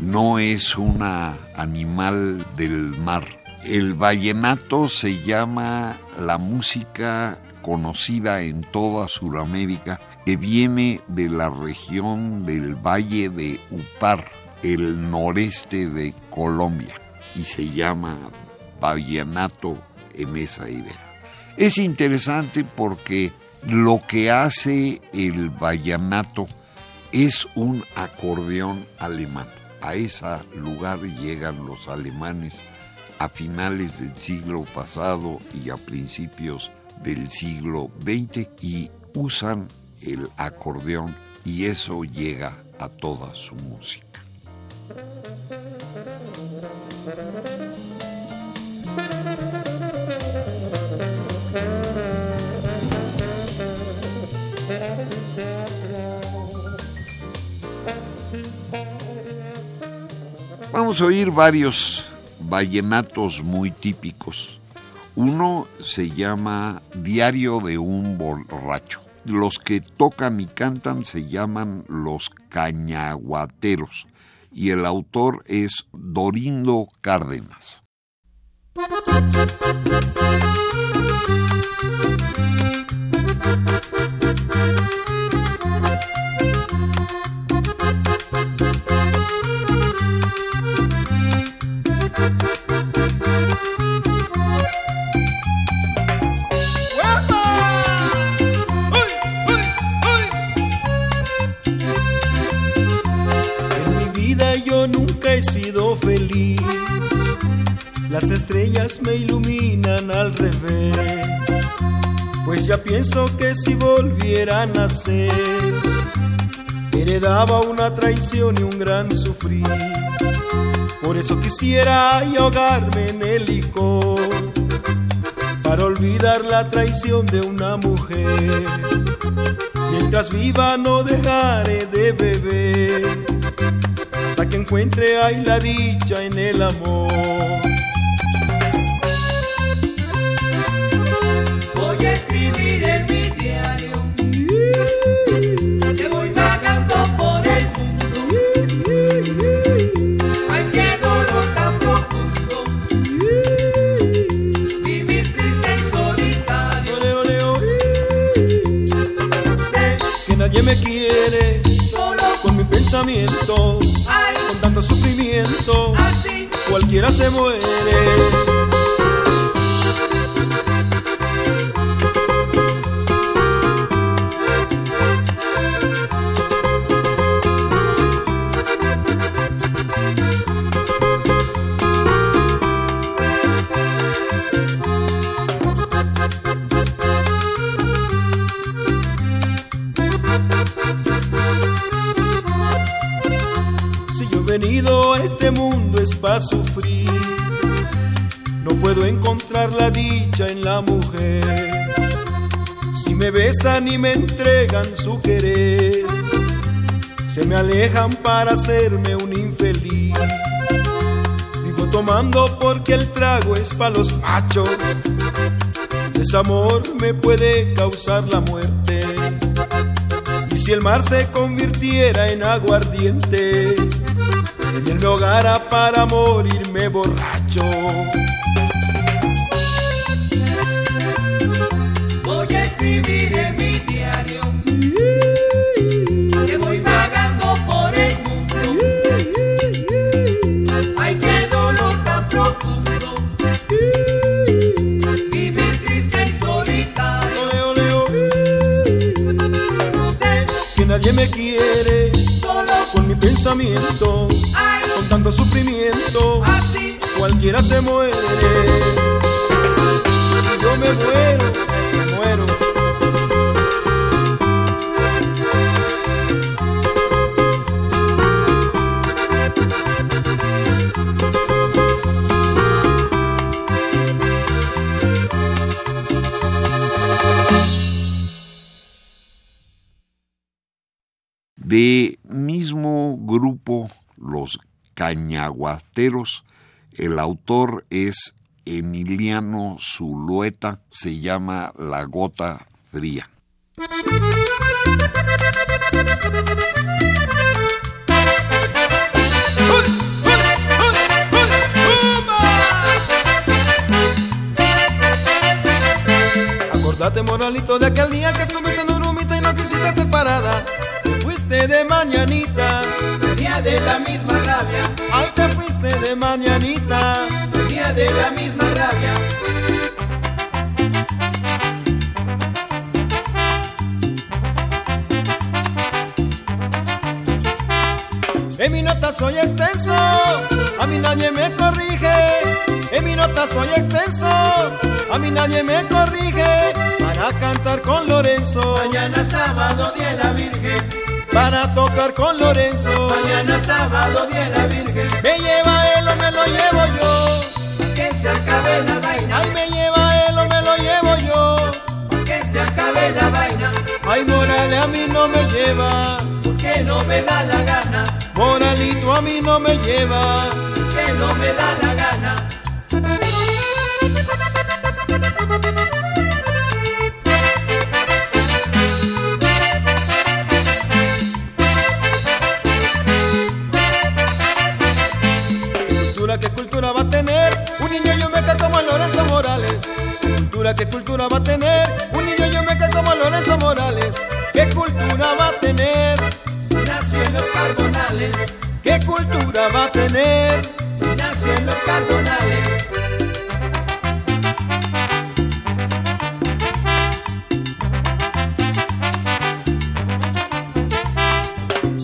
no es un animal del mar. El vallenato se llama la música conocida en toda Sudamérica que viene de la región del Valle de Upar, el noreste de Colombia, y se llama vallenato en esa idea. Es interesante porque lo que hace el vallenato es un acordeón alemán. A ese lugar llegan los alemanes a finales del siglo pasado y a principios del siglo XX y usan el acordeón y eso llega a toda su música. Vamos a oír varios vallenatos muy típicos. Uno se llama Diario de un borracho. Los que tocan y cantan se llaman los cañaguateros y el autor es Dorindo Cárdenas. Las estrellas me iluminan al revés. Pues ya pienso que si volviera a nacer, heredaba una traición y un gran sufrir. Por eso quisiera ahogarme en el licor, para olvidar la traición de una mujer. Mientras viva no dejaré de beber, hasta que encuentre ahí la dicha en el amor. Cualquiera se muere. Y me entregan su querer, se me alejan para hacerme un infeliz. Vivo tomando porque el trago es para los machos. Desamor me puede causar la muerte. Y si el mar se convirtiera en aguardiente, en él me hogara para morirme borracho. nadie me quiere, solo con mi pensamiento, con tanto sufrimiento, cualquiera se muere. Yo me muero. De mismo grupo, los cañaguateros, el autor es Emiliano Zulueta, se llama La Gota Fría. Acordate, moralito, de aquel día que estuviste en Urumita y no quisiste ser parada. Te fuiste de mañanita, sería de la misma rabia, ay, te fuiste de mañanita. sería de la misma rabia. En mi nota soy extenso, a mí nadie me corrige. En mi nota soy extenso, a mí nadie me corrige. Para cantar con Lorenzo, Mañana sábado, día de la Virgen, para tocar con Lorenzo. mañana sábado, día de la Virgen, Me lleva él o me lo llevo yo. que se acabe la vaina, Ay, me lleva él o me lo llevo yo. que se acabe la vaina, Ay, Morales a mí no me lleva. que no me da la gana, Moralito a mí no me lleva. que no me da la gana. Cultura, ¿qué cultura va a tener? Un niño yo meca como Lorenzo Morales. ¿Qué cultura va a tener? Si nació en los cardonales, ¿Qué cultura va a tener? si nació en los cardonales,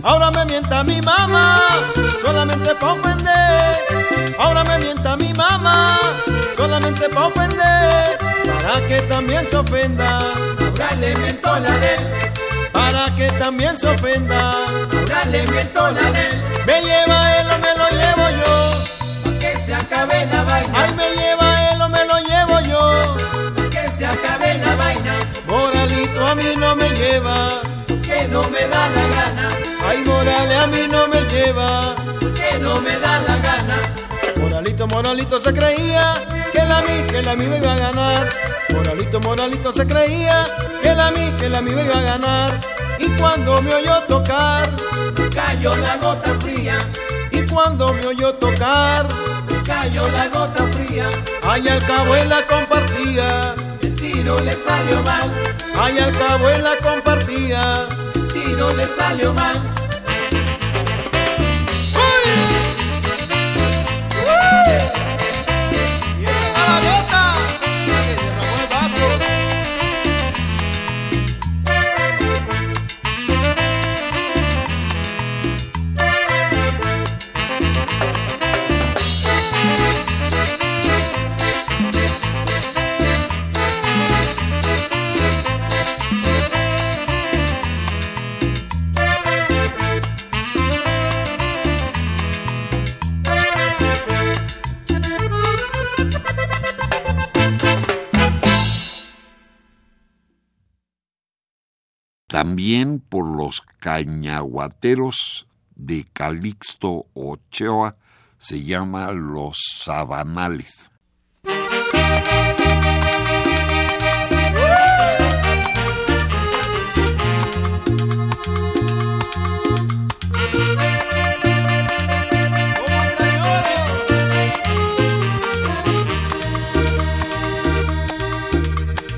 Ahora me mienta mi mamá, solamente pa' ofender. Ahora me mienta mi mamá, solamente pa' ofender. Para que también se ofenda, ahora le miento la de él, para que también se ofenda. ahora le miento la de él, Me lleva él o me lo llevo yo. que se acabe la vaina, Ay, me lleva él o me lo llevo yo. que se acabe la vaina, Moralito a mí no me lleva. que no me da la gana, Ay, Morales a mí no me lleva. que no me da la gana, Moralito, Moralito se creía que la mí, que la mí iba a ganar. Moralito, Moralito se creía que la mí, que la mí iba a ganar. Y cuando me oyó tocar, cayó la gota fría, y cuando me oyó tocar, cayó la gota fría, ay, al cabo la compartía. el tiro le salió mal, Ay, al cabo la compartía. el tiro le salió mal. Los cañaguateros de Calixto Ochoa se llama Los Sabanales. ¡Como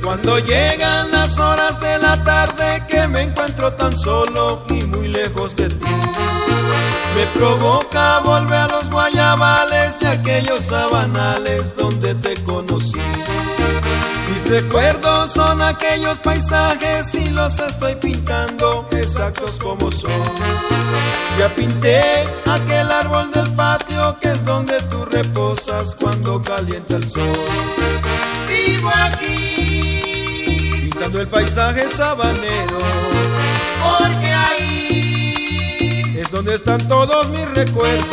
Cuando llegan las horas de me encuentro tan solo y muy lejos de ti, me provoca volver a los guayabales y aquellos sabanales donde te conocí. Mis recuerdos son aquellos paisajes y los estoy pintando exactos como son. Ya pinté aquel árbol del patio que es donde tú reposas cuando calienta el sol. Vivo aquí, el paisaje sabanero, porque ahí es donde están todos mis recuerdos.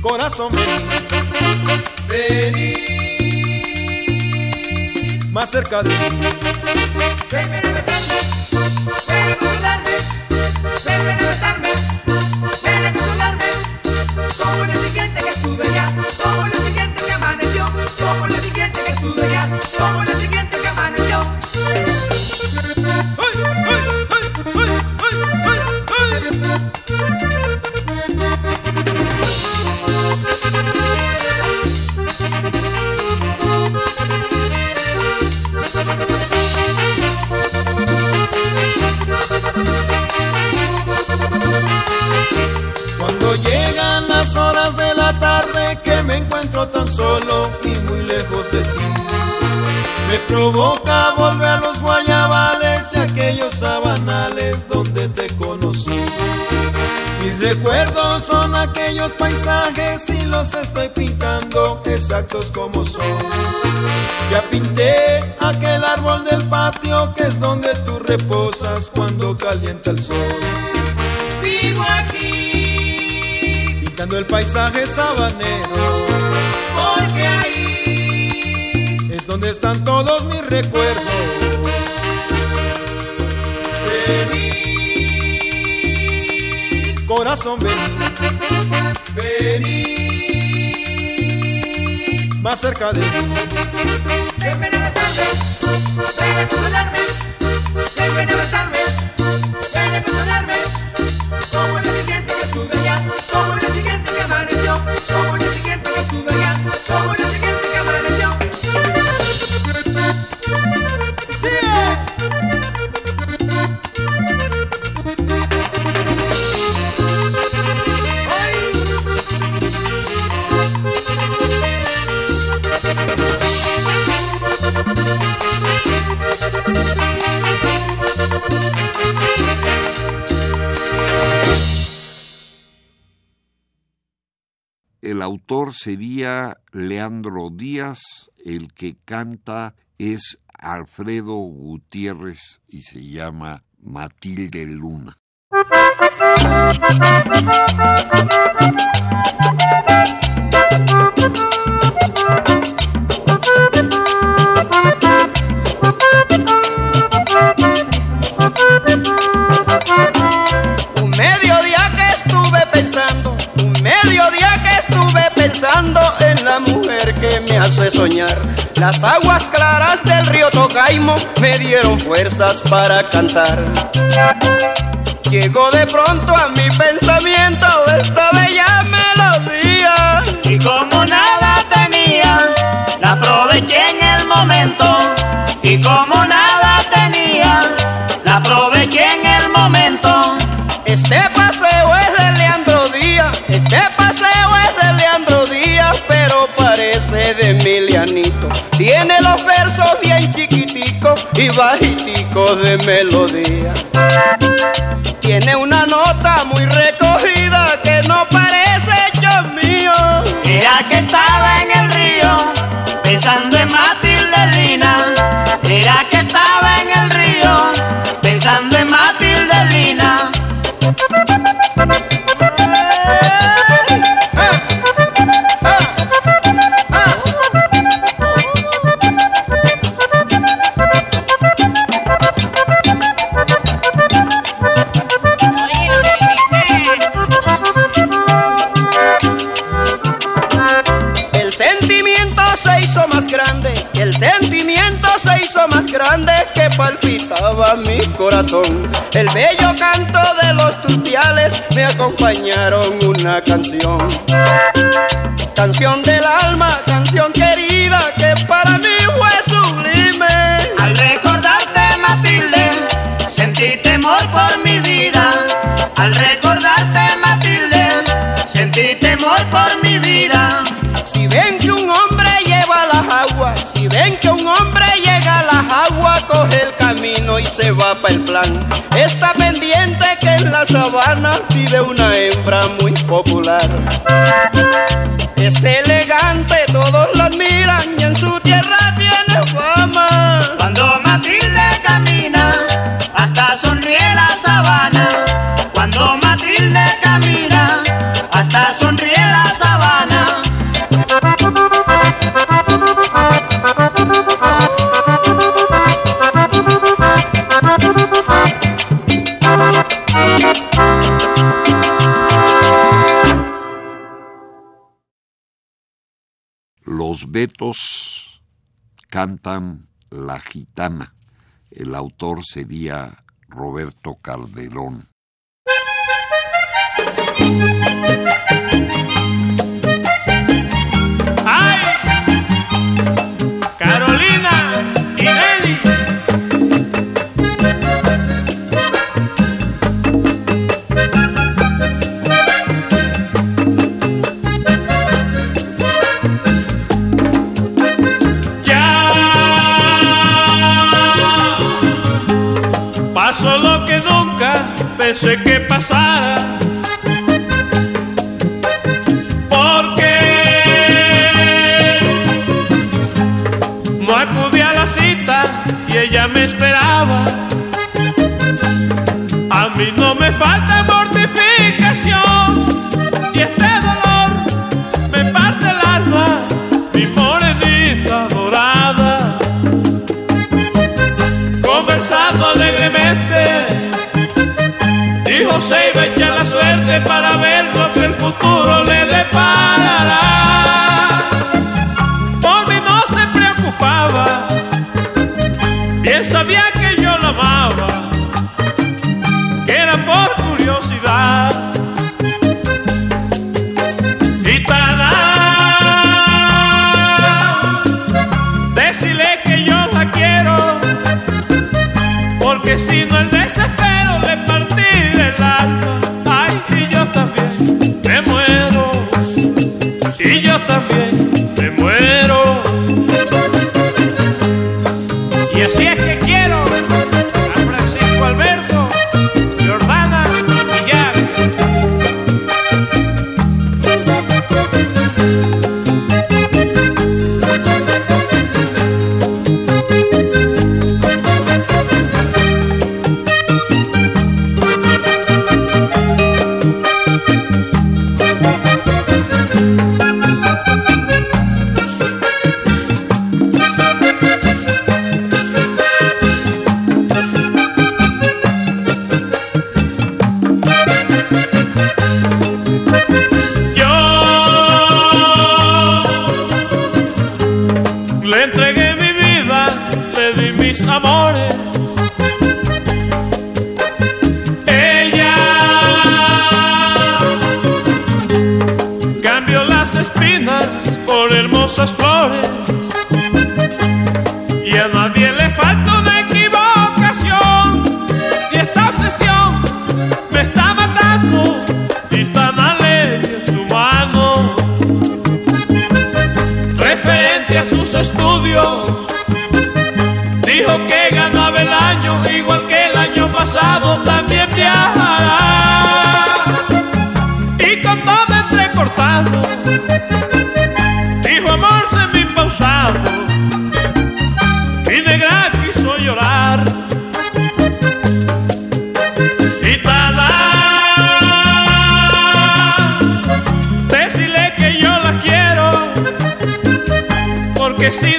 corazón. Vení, más cerca de mí. Tan solo y muy lejos de provoca volver a los guayabales y aquellos sabanales donde te conocí. Mis recuerdos son aquellos paisajes y los estoy pintando exactos como son. Ya pinté aquel árbol del patio que es donde tú reposas cuando calienta el sol. Vivo aquí, Pintando el paisaje sabanero porque ahí donde están todos mis recuerdos. vení, Corazón ven vení, más cerca de mí. ven, ven a besarme, ven a consolarme, ven, ven a besarme, sería Leandro Díaz, el que canta es Alfredo Gutiérrez y se llama Matilde Luna. Pensando en la mujer que me hace soñar. Las aguas claras del río Tocaimo me dieron fuerzas para cantar. Llegó de pronto a mi pensamiento esta bella melodía. Y como nada tenía, la aproveché en el momento. Y como nada de Emilianito. Tiene los versos bien chiquiticos y bajiticos de melodía. Tiene una nota muy recogida El bello canto de los tupiales me acompañaron una. Canción Los Betos cantan La Gitana. El autor sería Roberto Calderón. pensé que pasara. Porque no acudí a la cita y ella me esperaba. A mí no me falta futuro le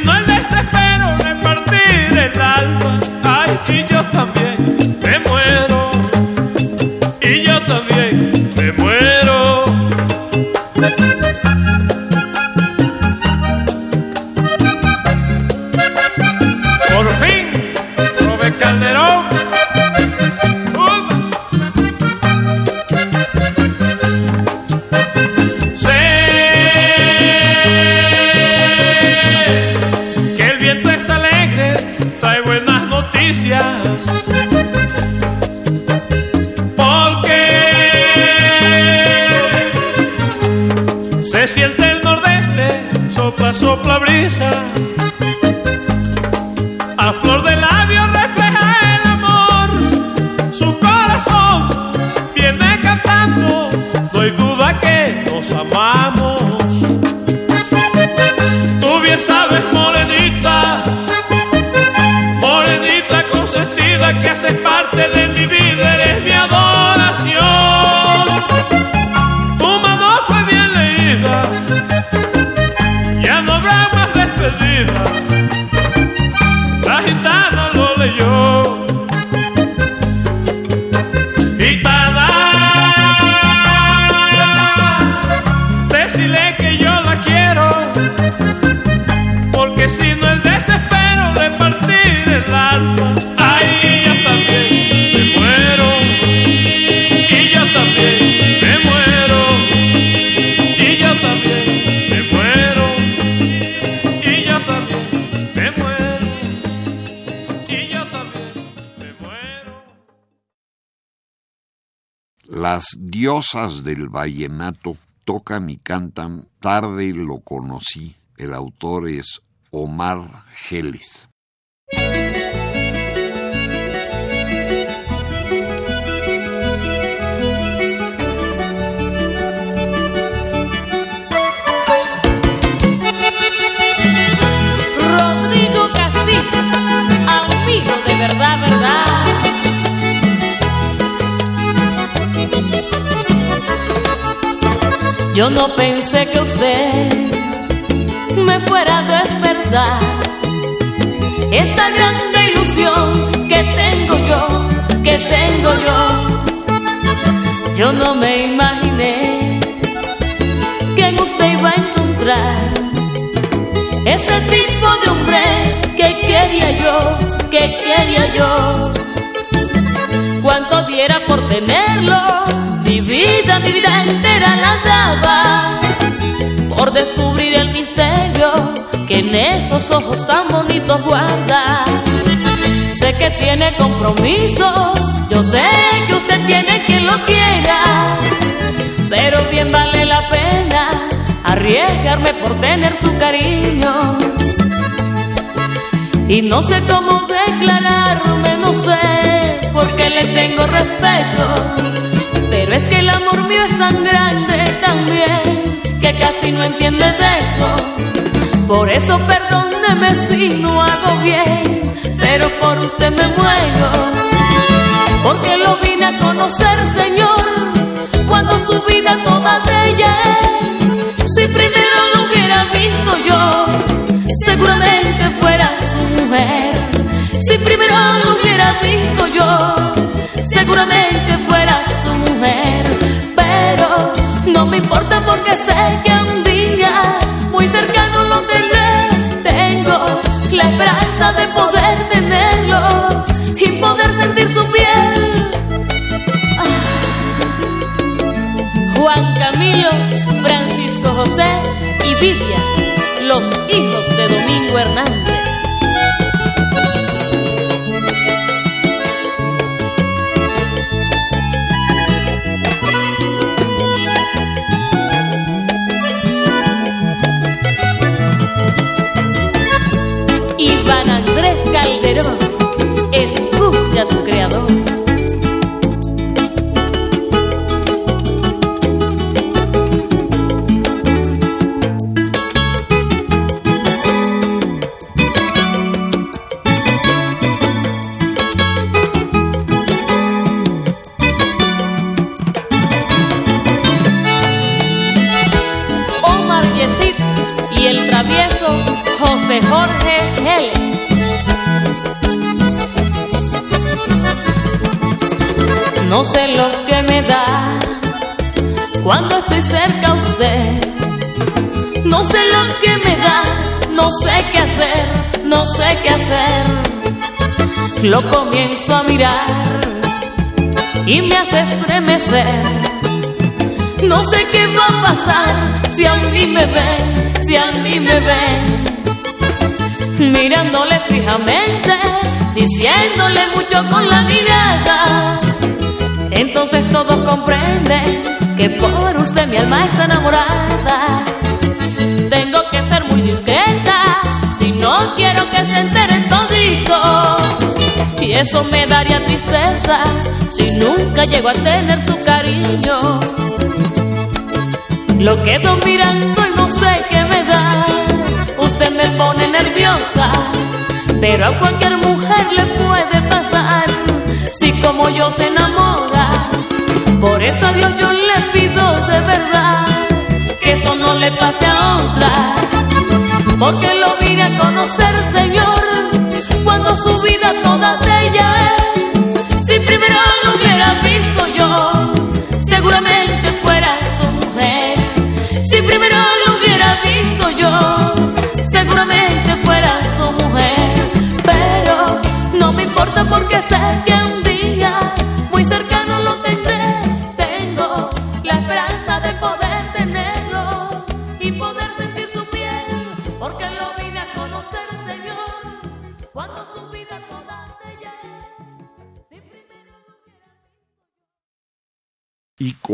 No el desespero me partí el alma, ay, y yo también. Las diosas del vallenato tocan y cantan Tarde lo conocí. El autor es Omar Geles. Rodrigo Castillo, amigo de verdad, Yo no pensé que usted me fuera a despertar esta grande ilusión que tengo yo, que tengo yo. Yo no me imaginé que en usted iba a encontrar ese tipo de hombre que quería yo, que quería yo. Cuánto diera por tenerlo, vida, mi vida entera la daba. Por descubrir el misterio que en esos ojos tan bonitos guarda. Sé que tiene compromisos, yo sé que usted tiene quien lo quiera. Pero bien vale la pena arriesgarme por tener su cariño. Y no sé cómo declararme, no sé, porque le tengo respeto. Pero es que el amor mío es tan grande también, que casi no entiende de eso. Por eso perdóneme si no hago bien, pero por usted me muero. Porque lo vine a conocer, Señor, cuando su vida toda de ella. Si primero lo hubiera visto yo, seguramente fuera su mujer. Si primero lo hubiera visto yo, seguramente porque sé que un día muy cercano lo tendré. Tengo la esperanza de poder no sé qué hacer, no sé qué hacer. Lo comienzo a mirar y me hace estremecer. No sé qué va a pasar si a mí me ven, si a mí me ven. Mirándole fijamente, diciéndole mucho con la mirada. Entonces todos comprenden que por usted mi alma está enamorada. No quiero que se enteren toditos. Y eso me daría tristeza si nunca llego a tener su cariño. Lo quedo mirando y no sé qué me da. Usted me pone nerviosa, pero a cualquier mujer le puede pasar si como yo se enamora. Por eso a Dios yo le pido de verdad que esto no le pase a otra, porque lo conocer, Señor, cuando su vida toda te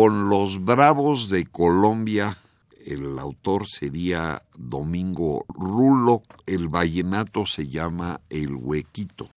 con los Bravos de Colombia. El autor sería Domingo Rulo. El vallenato se llama El Huequito.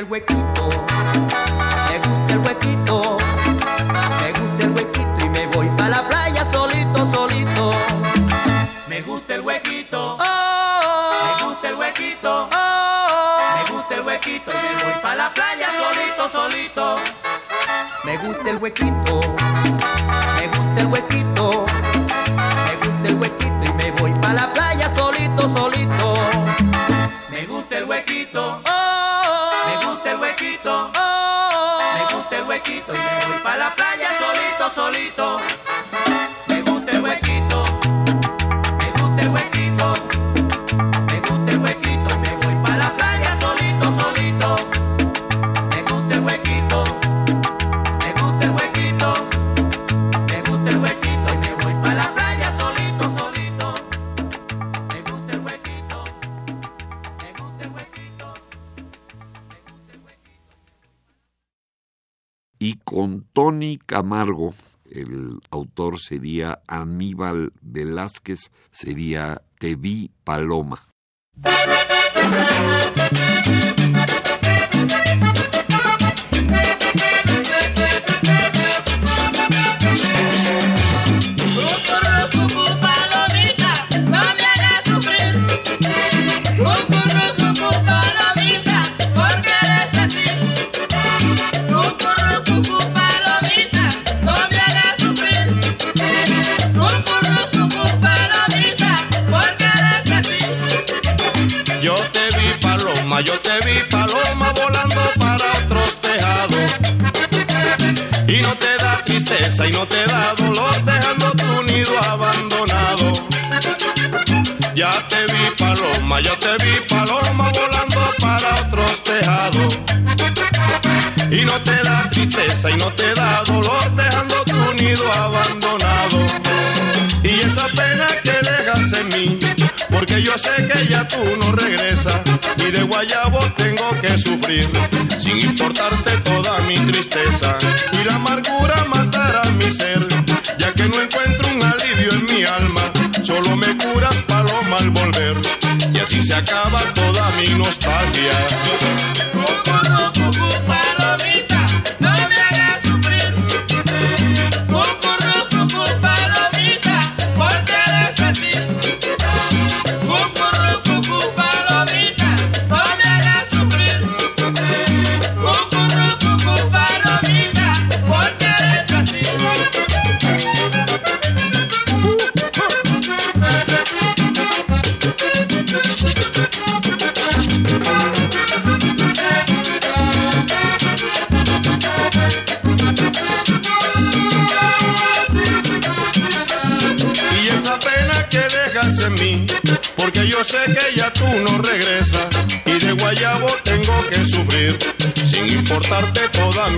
gusta el huequito, me gusta el huequito, me gusta el huequito y me voy para la playa solito, solito. Me gusta el huequito, oh, oh, oh. me gusta el huequito, oh, oh, me gusta el huequito y me voy para la playa solito, solito. Me gusta el huequito. Camargo, el autor sería Aníbal Velázquez, sería Te vi Paloma. yo te vi paloma. Yo sé que ya tú no regresas y de guayabo tengo que sufrir, sin importarte toda mi tristeza y la amargura matará mi ser, ya que no encuentro un alivio en mi alma, solo me curas paloma al volver y así se acaba toda mi nostalgia.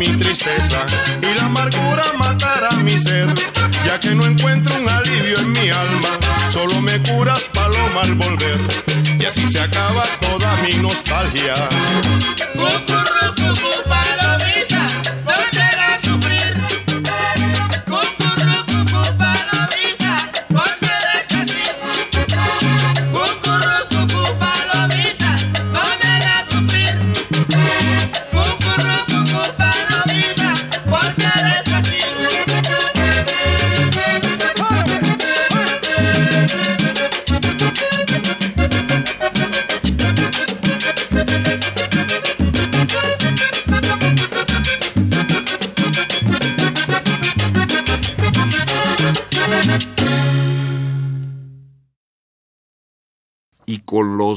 Mi tristeza y la amargura matará mi ser, ya que no encuentro un alivio en mi alma, solo me curas paloma al volver y así se acaba toda mi nostalgia.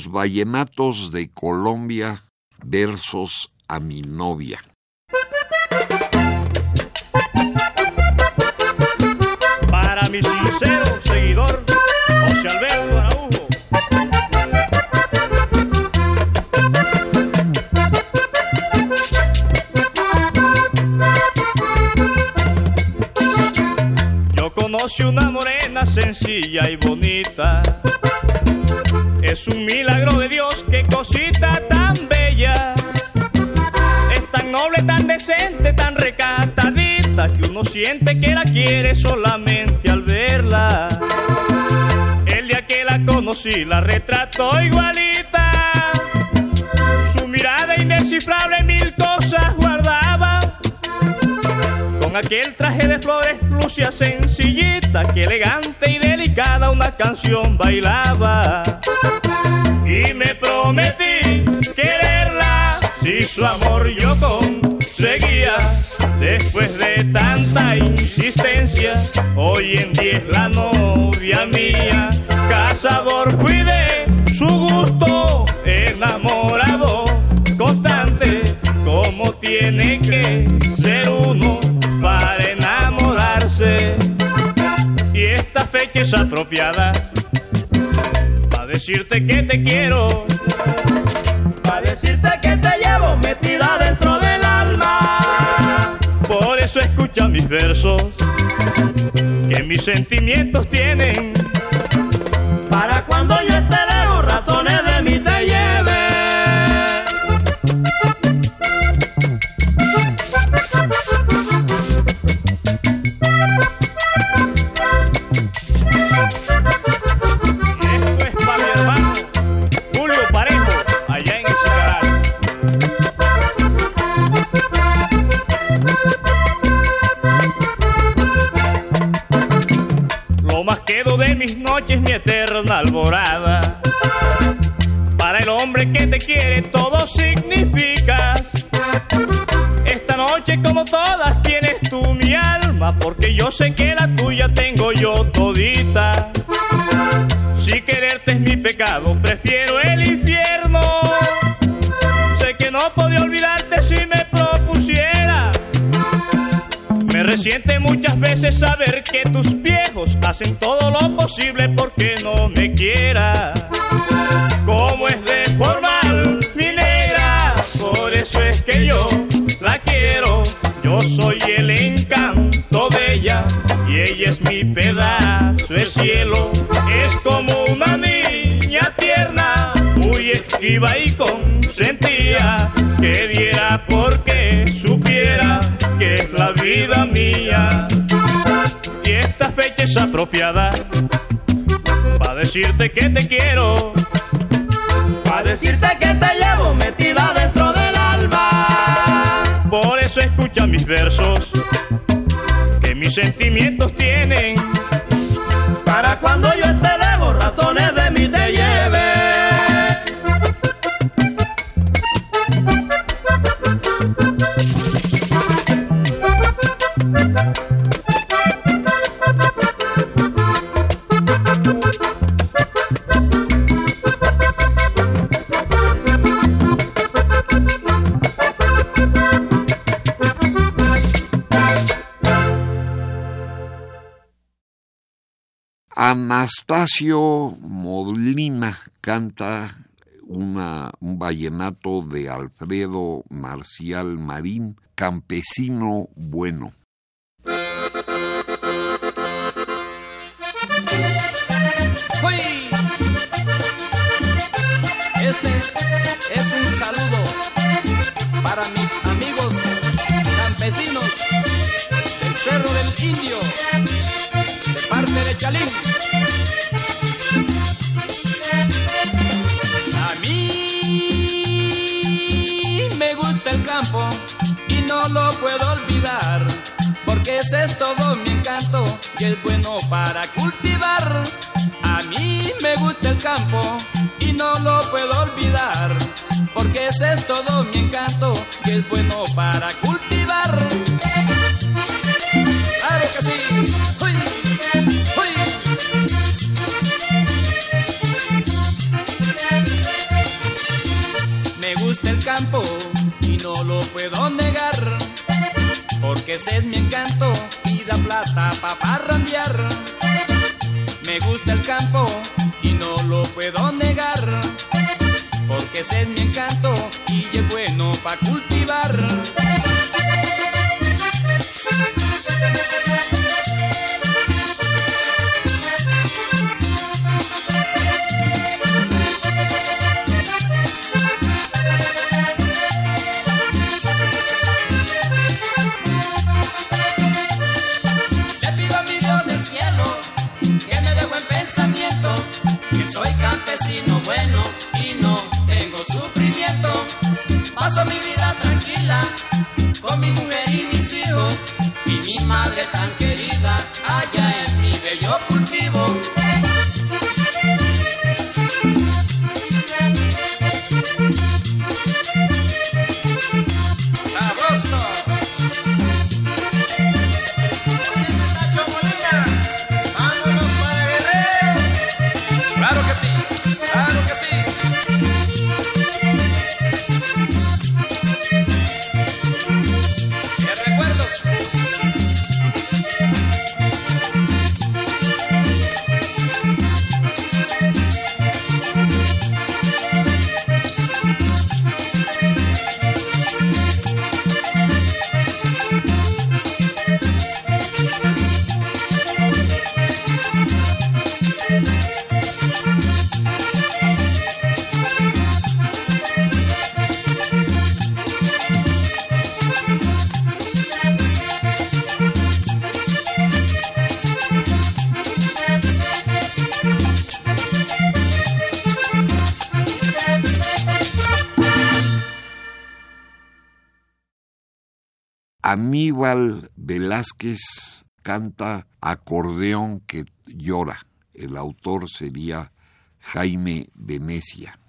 Vallenatos de Colombia, versos a mi novia. Para mi sincero seguidor, José Alberto Araujo. Yo conocí una morena sencilla y bonita. Es un milagro de Dios, qué cosita tan bella. Es tan noble, tan decente, tan recatadita que uno siente que la quiere solamente al verla. El día que la conocí la retrató igualita. Su mirada indescifrable mil cosas guardaba. Con aquel traje de flores lucía sencillita, que elegante y delicada una canción bailaba. Y me prometí quererla si su amor yo conseguía. Después de tanta insistencia, hoy en día es la novia mía. Cazador fui de su gusto, enamorado, constante, como tiene que ser uno para enamorarse. Y esta fecha es apropiada decirte que te quiero, para decirte que te llevo metida dentro del alma. Por eso escucha mis versos, que mis sentimientos tienen. Sé que la tuya tengo yo todita. Si quererte es mi pecado, prefiero el infierno. Sé que no podía olvidarte si me propusiera. Me resiente muchas veces saber que tus viejos hacen todo lo posible porque no me quiera. Y ella es mi pedazo de cielo. Es como una niña tierna, muy esquiva y consentía, que diera porque supiera que es la vida mía. Y esta fecha es apropiada para decirte que te quiero, para decirte que te llevo metida dentro del alma. Por eso escucha mis versos, sentimientos tienen, para cuando Anastasio Molina canta un vallenato de Alfredo Marcial Marín, Campesino Bueno. Este es un saludo para mis amigos campesinos del Cerro del Indio, A mí me gusta el campo y no lo puedo olvidar, porque ese es todo mi encanto y es bueno para cultivar. A mí me gusta el campo y no lo puedo olvidar, porque ese es todo mi encanto y es bueno para cultivar. Me gusta el campo Aníbal Velázquez canta Acordeón que llora. El autor sería Jaime Venecia.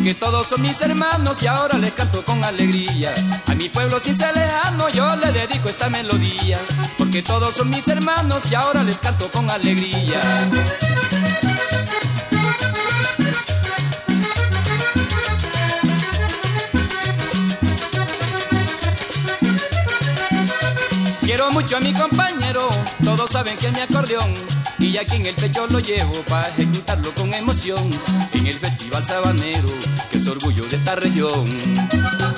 Porque todos son mis hermanos y ahora les canto con alegría. A mi pueblo sin ser lejano yo le dedico esta melodía, porque todos son mis hermanos y ahora les canto con alegría. Quiero mucho a mi compañero, todos saben que es mi acordeón y aquí en el pecho lo llevo para ejecutarlo con emoción en el festival sabanero, que es orgullo de esta región.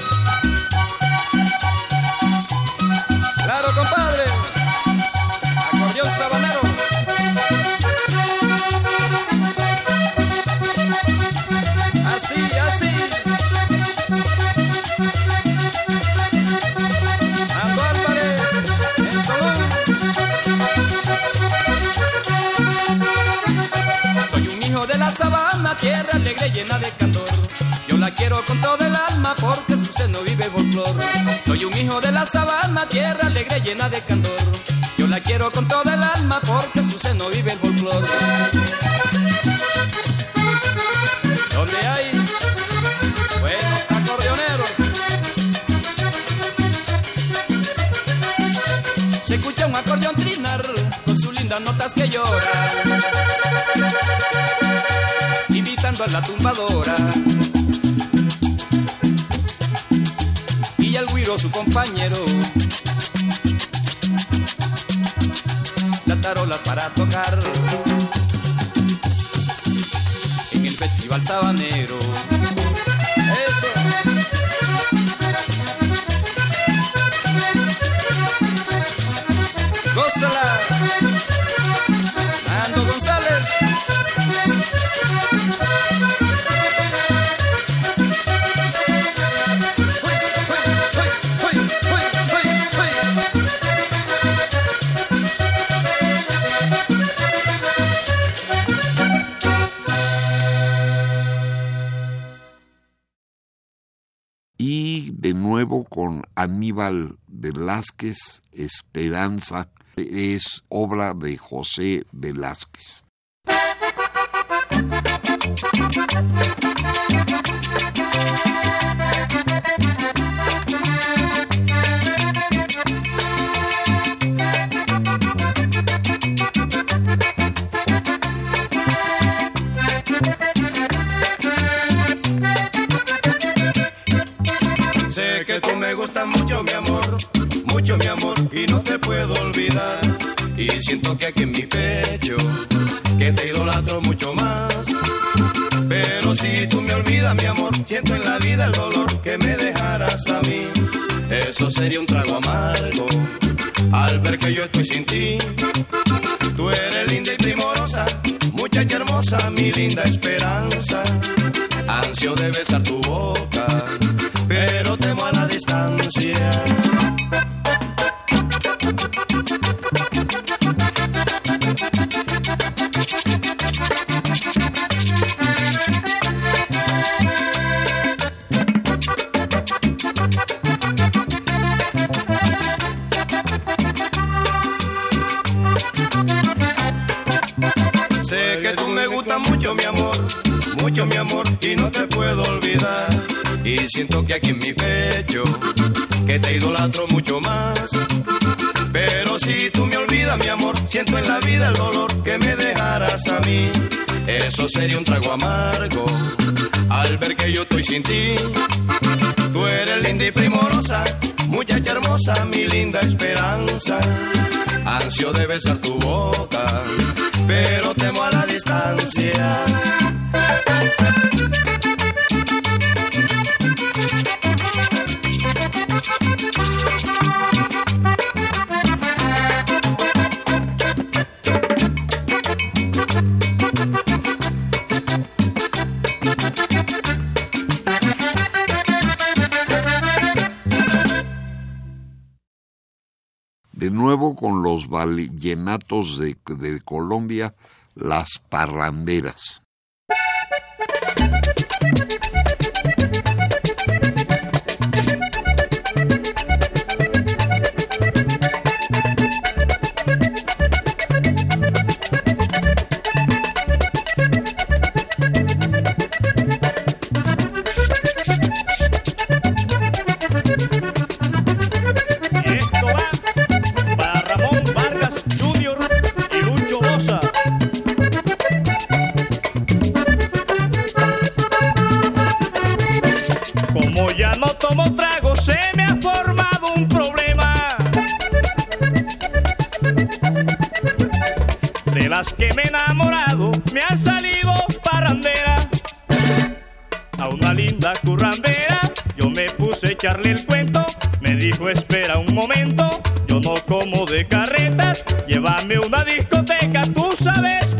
Llena de candor. Yo la quiero con todo con Aníbal Velázquez, Esperanza, es obra de José Velázquez. Mucho, mi amor, y no te puedo olvidar. Y siento que aquí en mi pecho, que te idolatro mucho más. Pero si tú me olvidas, mi amor, siento en la vida el dolor que me dejarás a mí. Eso sería un trago amargo, al ver que yo estoy sin ti. Tú eres linda y primorosa, muchacha hermosa, mi linda esperanza. Ansio de besar tu boca, pero temo a la distancia. Mucho, mi amor, y no te puedo olvidar. Y siento que aquí en mi pecho, que te idolatro mucho más. Pero si tú me olvidas, mi amor, siento en la vida el dolor que me dejarás a mí. Eso sería un trago amargo, al ver que yo estoy sin ti. Tú eres linda y primorosa, muchacha hermosa, mi linda esperanza. Ansio de besar tu boca, pero temo a la distancia. De nuevo con los vallenatos de, de Colombia, las parranderas. Thank you. echarle el cuento, me dijo espera un momento, yo no como de carretas, llévame una discoteca, tú sabes.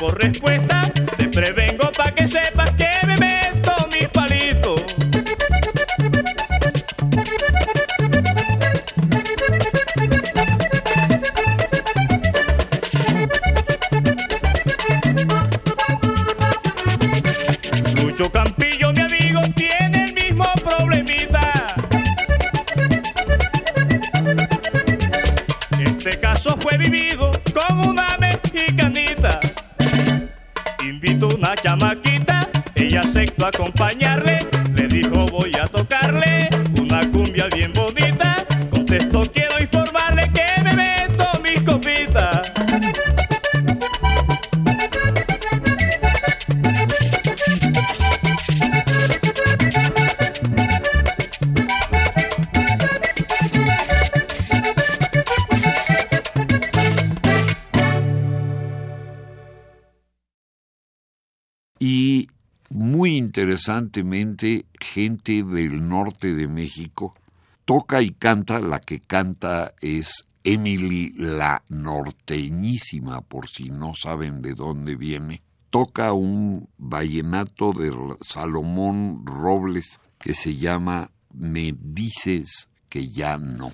corre. acompañarle. Le dijo voy a tocarle una cumbia bien bonita. Contestó quiero informarle que me meto mis copitas. Y muy interesantemente gente del norte de México. Toca y canta, la que canta es Emily la norteñísima, por si no saben de dónde viene. Toca un vallenato de Salomón Robles que se llama Me dices que ya no.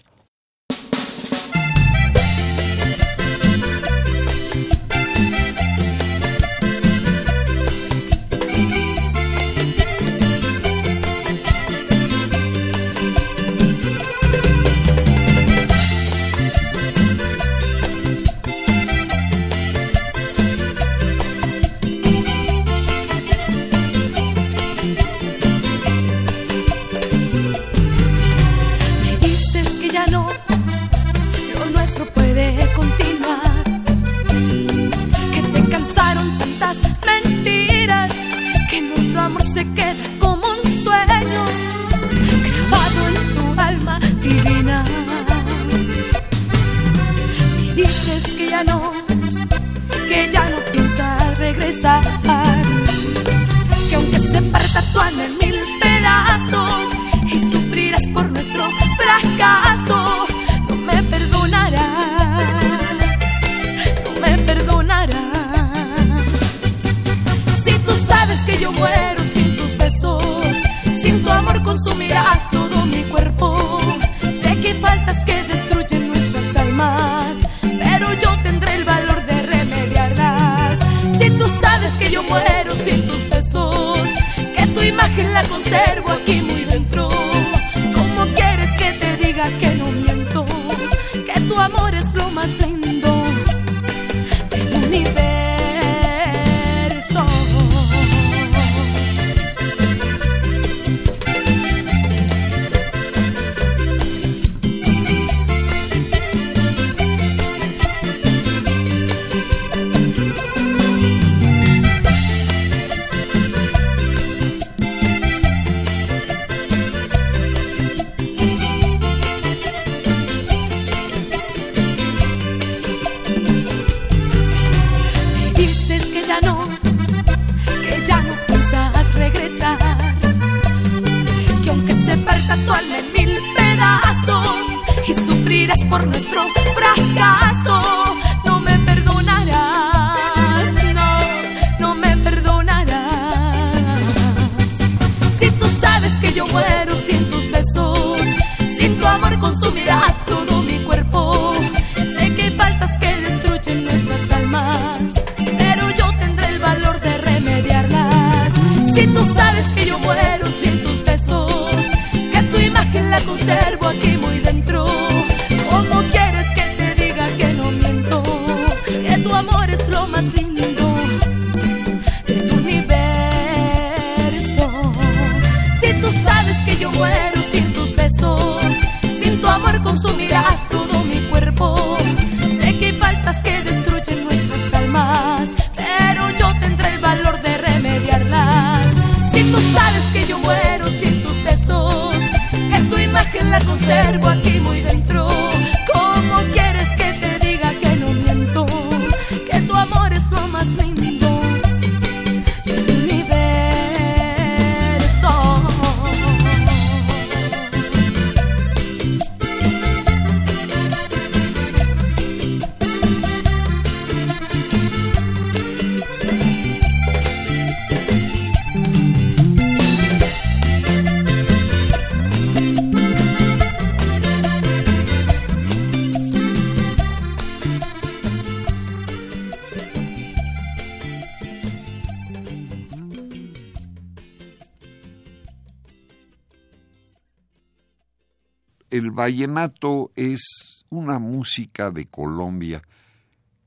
Vallenato es una música de Colombia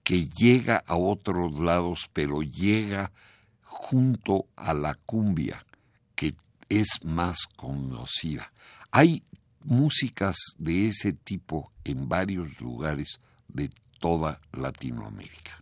que llega a otros lados, pero llega junto a la cumbia, que es más conocida. Hay músicas de ese tipo en varios lugares de toda Latinoamérica.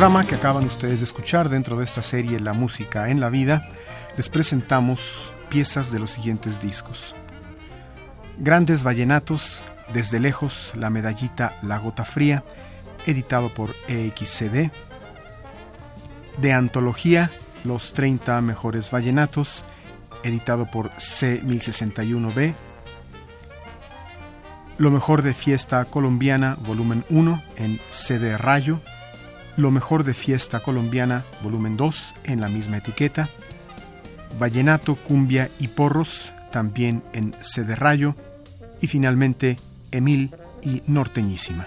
Programa que acaban ustedes de escuchar dentro de esta serie La música en la vida, les presentamos piezas de los siguientes discos. Grandes Vallenatos, Desde lejos, la medallita La Gota Fría, editado por EXCD. De antología, Los 30 Mejores Vallenatos, editado por C1061B. Lo mejor de Fiesta Colombiana, volumen 1, en CD Rayo. Lo mejor de Fiesta Colombiana, volumen 2, en la misma etiqueta. Vallenato, Cumbia y Porros, también en CD Rayo. Y finalmente, Emil y Norteñísima.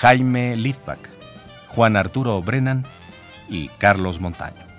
Jaime Litvak, Juan Arturo Brennan y Carlos Montaño.